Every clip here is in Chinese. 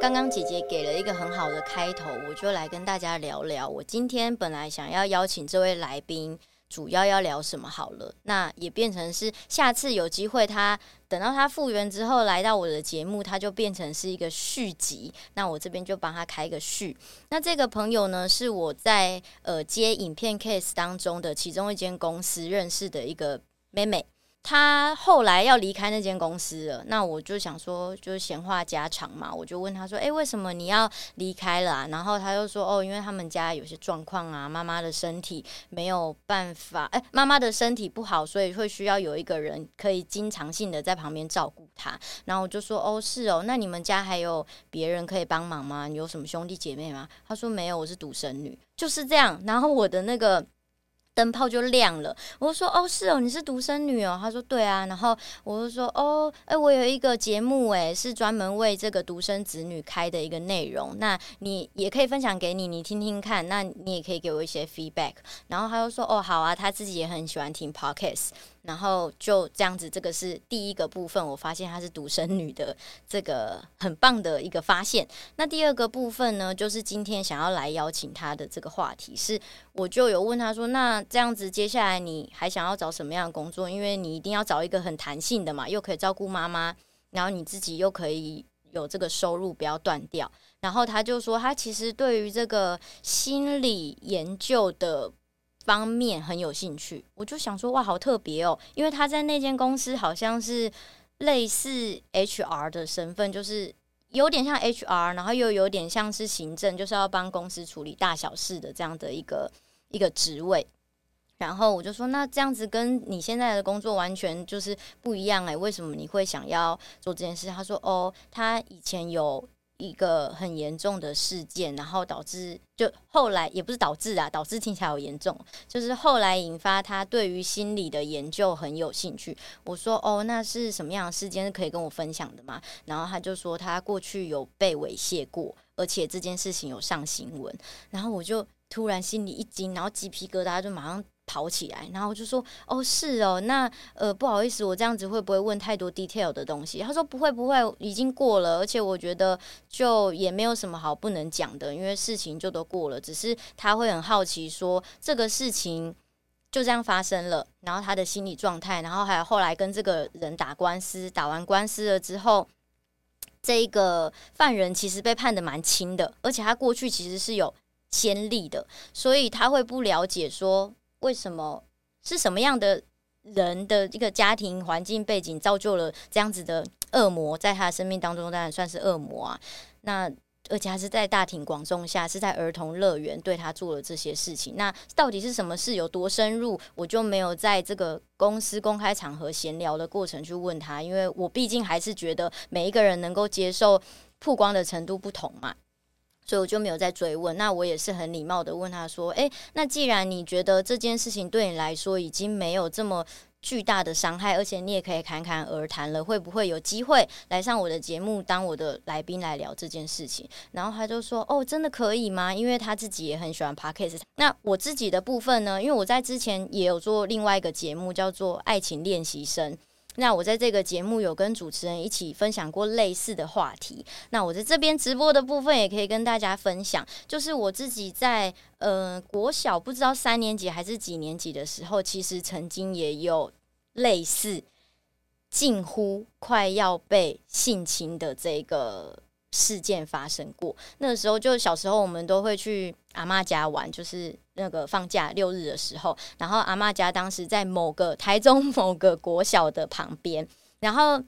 刚刚姐姐给了一个很好的开头，我就来跟大家聊聊。我今天本来想要邀请这位来宾。主要要聊什么好了，那也变成是下次有机会，他等到他复原之后来到我的节目，他就变成是一个续集。那我这边就帮他开个序。那这个朋友呢，是我在呃接影片 case 当中的其中一间公司认识的一个妹妹。她后来要离开那间公司了，那我就想说，就是闲话家常嘛，我就问她说：“诶，为什么你要离开了？”然后她就说：“哦，因为他们家有些状况啊，妈妈的身体没有办法，诶，妈妈的身体不好，所以会需要有一个人可以经常性的在旁边照顾她。”然后我就说：“哦，是哦，那你们家还有别人可以帮忙吗？你有什么兄弟姐妹吗？”她说：“没有，我是独生女。”就是这样。然后我的那个。灯泡就亮了，我就说哦，是哦，你是独生女哦。他说对啊，然后我就说哦，哎，我有一个节目，哎，是专门为这个独生子女开的一个内容，那你也可以分享给你，你听听看，那你也可以给我一些 feedback。然后他就说哦，好啊，他自己也很喜欢听 podcast。然后就这样子，这个是第一个部分，我发现她是独生女的这个很棒的一个发现。那第二个部分呢，就是今天想要来邀请她的这个话题是，我就有问她说，那这样子接下来你还想要找什么样的工作？因为你一定要找一个很弹性的嘛，又可以照顾妈妈，然后你自己又可以有这个收入，不要断掉。然后他就说，他其实对于这个心理研究的。方面很有兴趣，我就想说哇，好特别哦！因为他在那间公司好像是类似 HR 的身份，就是有点像 HR，然后又有点像是行政，就是要帮公司处理大小事的这样的一个一个职位。然后我就说，那这样子跟你现在的工作完全就是不一样诶，为什么你会想要做这件事？他说哦，他以前有。一个很严重的事件，然后导致就后来也不是导致啊，导致听起来有严重，就是后来引发他对于心理的研究很有兴趣。我说哦，那是什么样的事件是可以跟我分享的吗？然后他就说他过去有被猥亵过，而且这件事情有上新闻。然后我就突然心里一惊，然后鸡皮疙瘩就马上。跑起来，然后就说：“哦，是哦，那呃，不好意思，我这样子会不会问太多 detail 的东西？”他说：“不会，不会，已经过了，而且我觉得就也没有什么好不能讲的，因为事情就都过了。只是他会很好奇，说这个事情就这样发生了，然后他的心理状态，然后还有后来跟这个人打官司，打完官司了之后，这一个犯人其实被判得蛮轻的，而且他过去其实是有先例的，所以他会不了解说。”为什么是什么样的人的一个家庭环境背景造就了这样子的恶魔，在他的生命当中当然算是恶魔啊。那而且还是在大庭广众下，是在儿童乐园对他做了这些事情。那到底是什么事？有多深入？我就没有在这个公司公开场合闲聊的过程去问他，因为我毕竟还是觉得每一个人能够接受曝光的程度不同嘛。所以我就没有再追问。那我也是很礼貌的问他说：“诶，那既然你觉得这件事情对你来说已经没有这么巨大的伤害，而且你也可以侃侃而谈了，会不会有机会来上我的节目当我的来宾来聊这件事情？”然后他就说：“哦，真的可以吗？因为他自己也很喜欢 Podcast。那我自己的部分呢？因为我在之前也有做另外一个节目，叫做《爱情练习生》。”那我在这个节目有跟主持人一起分享过类似的话题。那我在这边直播的部分也可以跟大家分享，就是我自己在呃国小不知道三年级还是几年级的时候，其实曾经也有类似近乎快要被性侵的这个事件发生过。那个时候就小时候我们都会去阿嬷家玩，就是。那个放假六日的时候，然后阿嬷家当时在某个台中某个国小的旁边，然后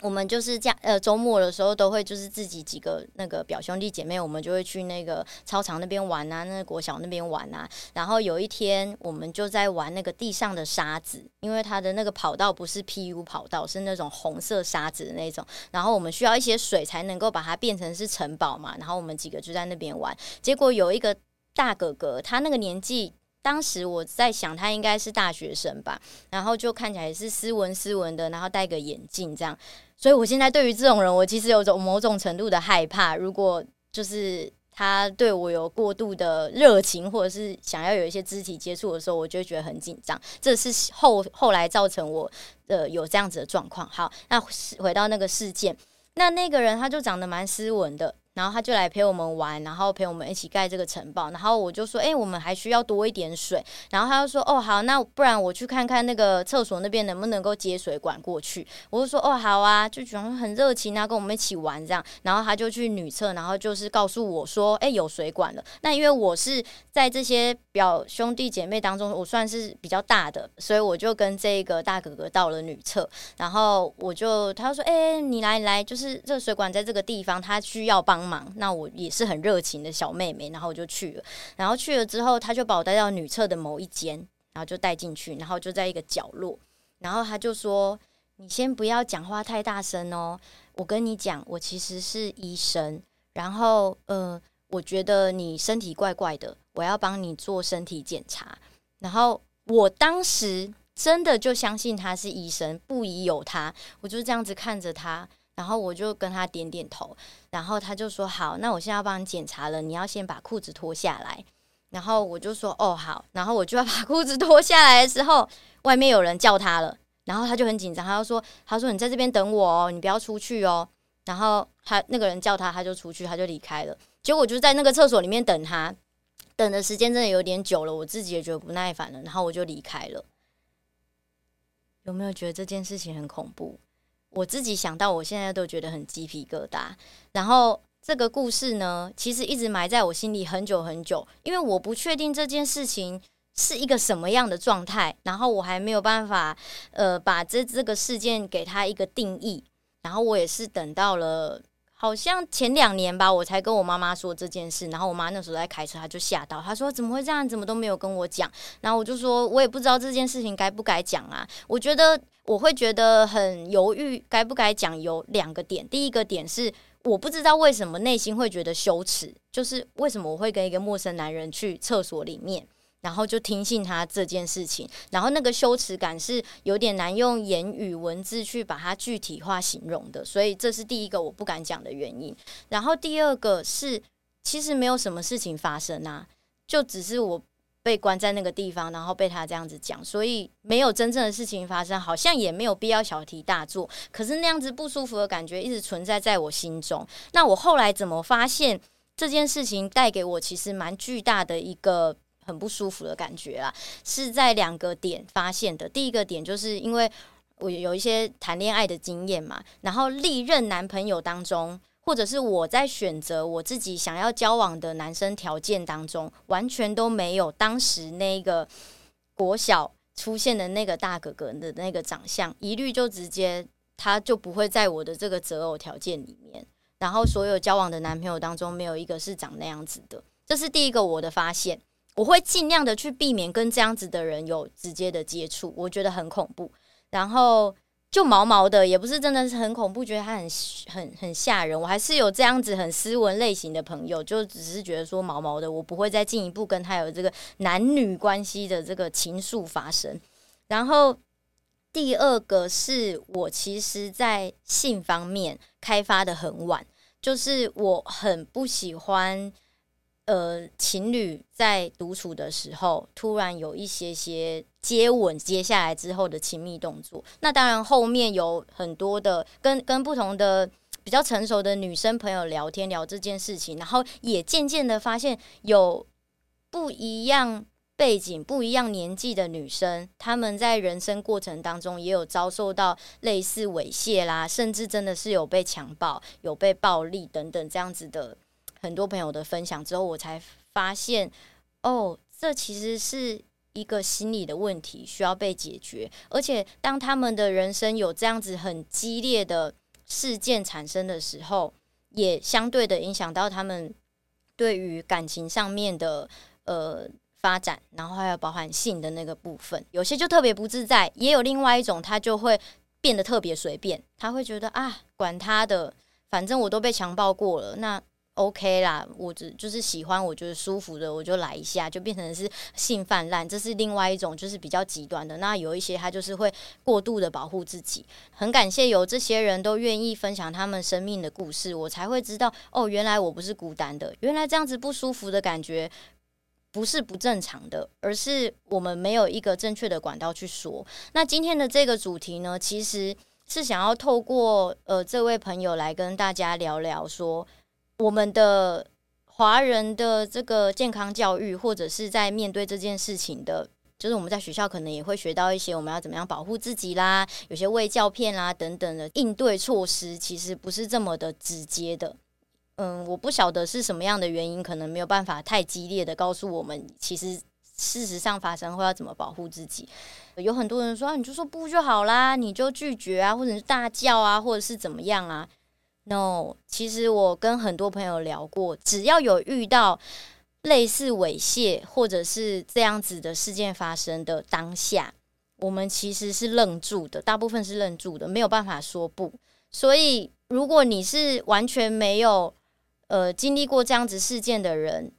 我们就是这样，呃，周末的时候都会就是自己几个那个表兄弟姐妹，我们就会去那个操场那边玩啊，那个国小那边玩啊。然后有一天，我们就在玩那个地上的沙子，因为它的那个跑道不是 PU 跑道，是那种红色沙子的那种。然后我们需要一些水才能够把它变成是城堡嘛。然后我们几个就在那边玩，结果有一个。大哥哥，他那个年纪，当时我在想，他应该是大学生吧，然后就看起来是斯文斯文的，然后戴个眼镜这样，所以我现在对于这种人，我其实有种某种程度的害怕。如果就是他对我有过度的热情，或者是想要有一些肢体接触的时候，我就觉得很紧张。这是后后来造成我呃有这样子的状况。好，那回到那个事件，那那个人他就长得蛮斯文的。然后他就来陪我们玩，然后陪我们一起盖这个城堡。然后我就说：“哎，我们还需要多一点水。”然后他就说：“哦，好，那不然我去看看那个厕所那边能不能够接水管过去。”我就说：“哦，好啊。”就觉得很热情啊，跟我们一起玩这样。然后他就去女厕，然后就是告诉我说：“哎，有水管了。”那因为我是在这些表兄弟姐妹当中，我算是比较大的，所以我就跟这个大哥哥到了女厕。然后我就他说：“哎，你来来，就是这水管在这个地方，他需要帮。”忙，那我也是很热情的小妹妹，然后我就去了。然后去了之后，他就把我带到女厕的某一间，然后就带进去，然后就在一个角落。然后他就说：“你先不要讲话太大声哦，我跟你讲，我其实是医生。然后，呃，我觉得你身体怪怪的，我要帮你做身体检查。”然后我当时真的就相信他是医生，不疑有他。我就这样子看着他。然后我就跟他点点头，然后他就说：“好，那我现在要帮你检查了，你要先把裤子脱下来。”然后我就说：“哦，好。”然后我就要把裤子脱下来的时候，外面有人叫他了，然后他就很紧张，他就说：“他说你在这边等我哦，你不要出去哦。”然后他那个人叫他，他就出去，他就离开了。结果就在那个厕所里面等他，等的时间真的有点久了，我自己也觉得不耐烦了，然后我就离开了。有没有觉得这件事情很恐怖？我自己想到，我现在都觉得很鸡皮疙瘩。然后这个故事呢，其实一直埋在我心里很久很久，因为我不确定这件事情是一个什么样的状态，然后我还没有办法呃把这这个事件给他一个定义。然后我也是等到了好像前两年吧，我才跟我妈妈说这件事。然后我妈那时候在开车，她就吓到，她说怎么会这样？怎么都没有跟我讲？然后我就说，我也不知道这件事情该不该讲啊。我觉得。我会觉得很犹豫，该不该讲？有两个点。第一个点是，我不知道为什么内心会觉得羞耻，就是为什么我会跟一个陌生男人去厕所里面，然后就听信他这件事情，然后那个羞耻感是有点难用言语文字去把它具体化形容的，所以这是第一个我不敢讲的原因。然后第二个是，其实没有什么事情发生啊，就只是我。被关在那个地方，然后被他这样子讲，所以没有真正的事情发生，好像也没有必要小题大做。可是那样子不舒服的感觉一直存在在我心中。那我后来怎么发现这件事情带给我其实蛮巨大的一个很不舒服的感觉啊？是在两个点发现的。第一个点就是因为我有一些谈恋爱的经验嘛，然后历任男朋友当中。或者是我在选择我自己想要交往的男生条件当中，完全都没有当时那个国小出现的那个大哥哥的那个长相，一律就直接他就不会在我的这个择偶条件里面。然后所有交往的男朋友当中，没有一个是长那样子的，这是第一个我的发现。我会尽量的去避免跟这样子的人有直接的接触，我觉得很恐怖。然后。就毛毛的，也不是真的是很恐怖，觉得他很很很吓人。我还是有这样子很斯文类型的朋友，就只是觉得说毛毛的，我不会再进一步跟他有这个男女关系的这个情愫发生。然后第二个是我其实在性方面开发的很晚，就是我很不喜欢。呃，情侣在独处的时候，突然有一些些接吻，接下来之后的亲密动作。那当然，后面有很多的跟跟不同的比较成熟的女生朋友聊天聊这件事情，然后也渐渐的发现有不一样背景、不一样年纪的女生，她们在人生过程当中也有遭受到类似猥亵啦，甚至真的是有被强暴、有被暴力等等这样子的。很多朋友的分享之后，我才发现，哦，这其实是一个心理的问题，需要被解决。而且，当他们的人生有这样子很激烈的事件产生的时候，也相对的影响到他们对于感情上面的呃发展，然后还有包含性的那个部分，有些就特别不自在，也有另外一种，他就会变得特别随便，他会觉得啊，管他的，反正我都被强暴过了，那。OK 啦，我只就是喜欢，我觉得舒服的，我就来一下，就变成是性泛滥，这是另外一种就是比较极端的。那有一些他就是会过度的保护自己。很感谢有这些人都愿意分享他们生命的故事，我才会知道哦，原来我不是孤单的，原来这样子不舒服的感觉不是不正常的，而是我们没有一个正确的管道去说。那今天的这个主题呢，其实是想要透过呃这位朋友来跟大家聊聊说。我们的华人的这个健康教育，或者是在面对这件事情的，就是我们在学校可能也会学到一些我们要怎么样保护自己啦，有些卫教片啦等等的应对措施，其实不是这么的直接的。嗯，我不晓得是什么样的原因，可能没有办法太激烈的告诉我们，其实事实上发生后要怎么保护自己。有很多人说，你就说不就好啦，你就拒绝啊，或者是大叫啊，或者是怎么样啊。No，其实我跟很多朋友聊过，只要有遇到类似猥亵或者是这样子的事件发生的当下，我们其实是愣住的，大部分是愣住的，没有办法说不。所以，如果你是完全没有呃经历过这样子事件的人，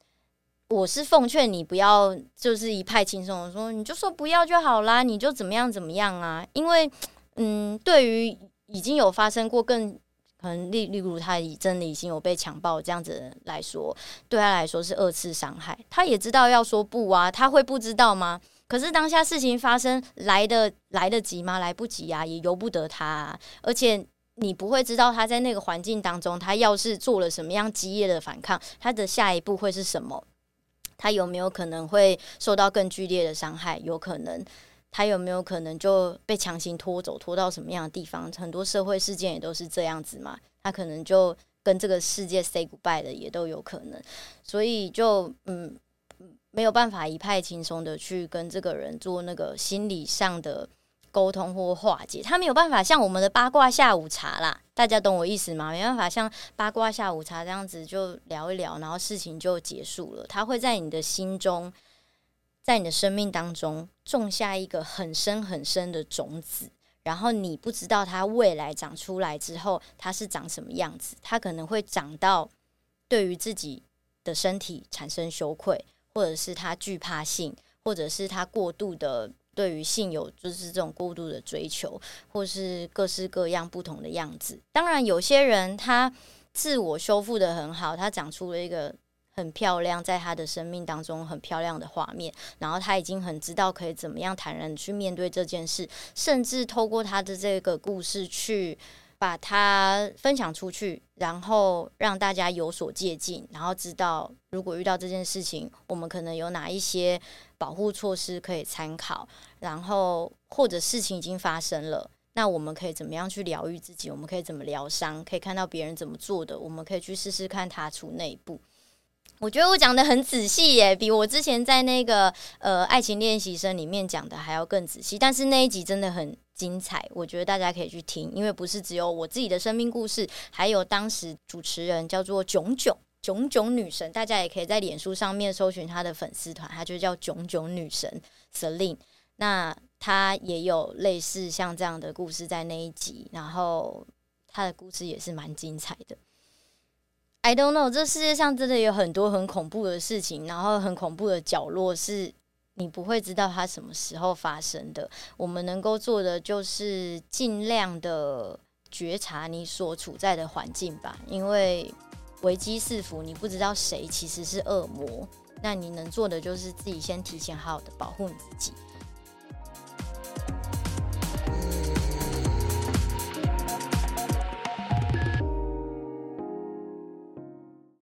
我是奉劝你不要就是一派轻松的说，你就说不要就好啦，你就怎么样怎么样啊？因为，嗯，对于已经有发生过更可能例例如他已真的已经有被强暴这样子来说，对他来说是二次伤害。他也知道要说不啊，他会不知道吗？可是当下事情发生来的来得及吗？来不及啊，也由不得他啊。而且你不会知道他在那个环境当中，他要是做了什么样激烈的反抗，他的下一步会是什么？他有没有可能会受到更剧烈的伤害？有可能。他有没有可能就被强行拖走，拖到什么样的地方？很多社会事件也都是这样子嘛。他可能就跟这个世界 say goodbye 的也都有可能，所以就嗯没有办法一派轻松的去跟这个人做那个心理上的沟通或化解。他没有办法像我们的八卦下午茶啦，大家懂我意思吗？没办法像八卦下午茶这样子就聊一聊，然后事情就结束了。他会在你的心中。在你的生命当中种下一个很深很深的种子，然后你不知道它未来长出来之后它是长什么样子，它可能会长到对于自己的身体产生羞愧，或者是他惧怕性，或者是他过度的对于性有就是这种过度的追求，或是各式各样不同的样子。当然，有些人他自我修复得很好，他长出了一个。很漂亮，在他的生命当中很漂亮的画面，然后他已经很知道可以怎么样坦然去面对这件事，甚至透过他的这个故事去把它分享出去，然后让大家有所借鉴，然后知道如果遇到这件事情，我们可能有哪一些保护措施可以参考，然后或者事情已经发生了，那我们可以怎么样去疗愈自己？我们可以怎么疗伤？可以看到别人怎么做的，我们可以去试试看踏出那一步。我觉得我讲的很仔细耶，比我之前在那个呃爱情练习生里面讲的还要更仔细。但是那一集真的很精彩，我觉得大家可以去听，因为不是只有我自己的生命故事，还有当时主持人叫做囧囧囧囧女神，大家也可以在脸书上面搜寻她的粉丝团，她就叫囧囧女神 Celine。那她也有类似像这样的故事在那一集，然后她的故事也是蛮精彩的。I don't know，这世界上真的有很多很恐怖的事情，然后很恐怖的角落是你不会知道它什么时候发生的。我们能够做的就是尽量的觉察你所处在的环境吧，因为危机四伏，你不知道谁其实是恶魔。那你能做的就是自己先提前好好的保护你自己。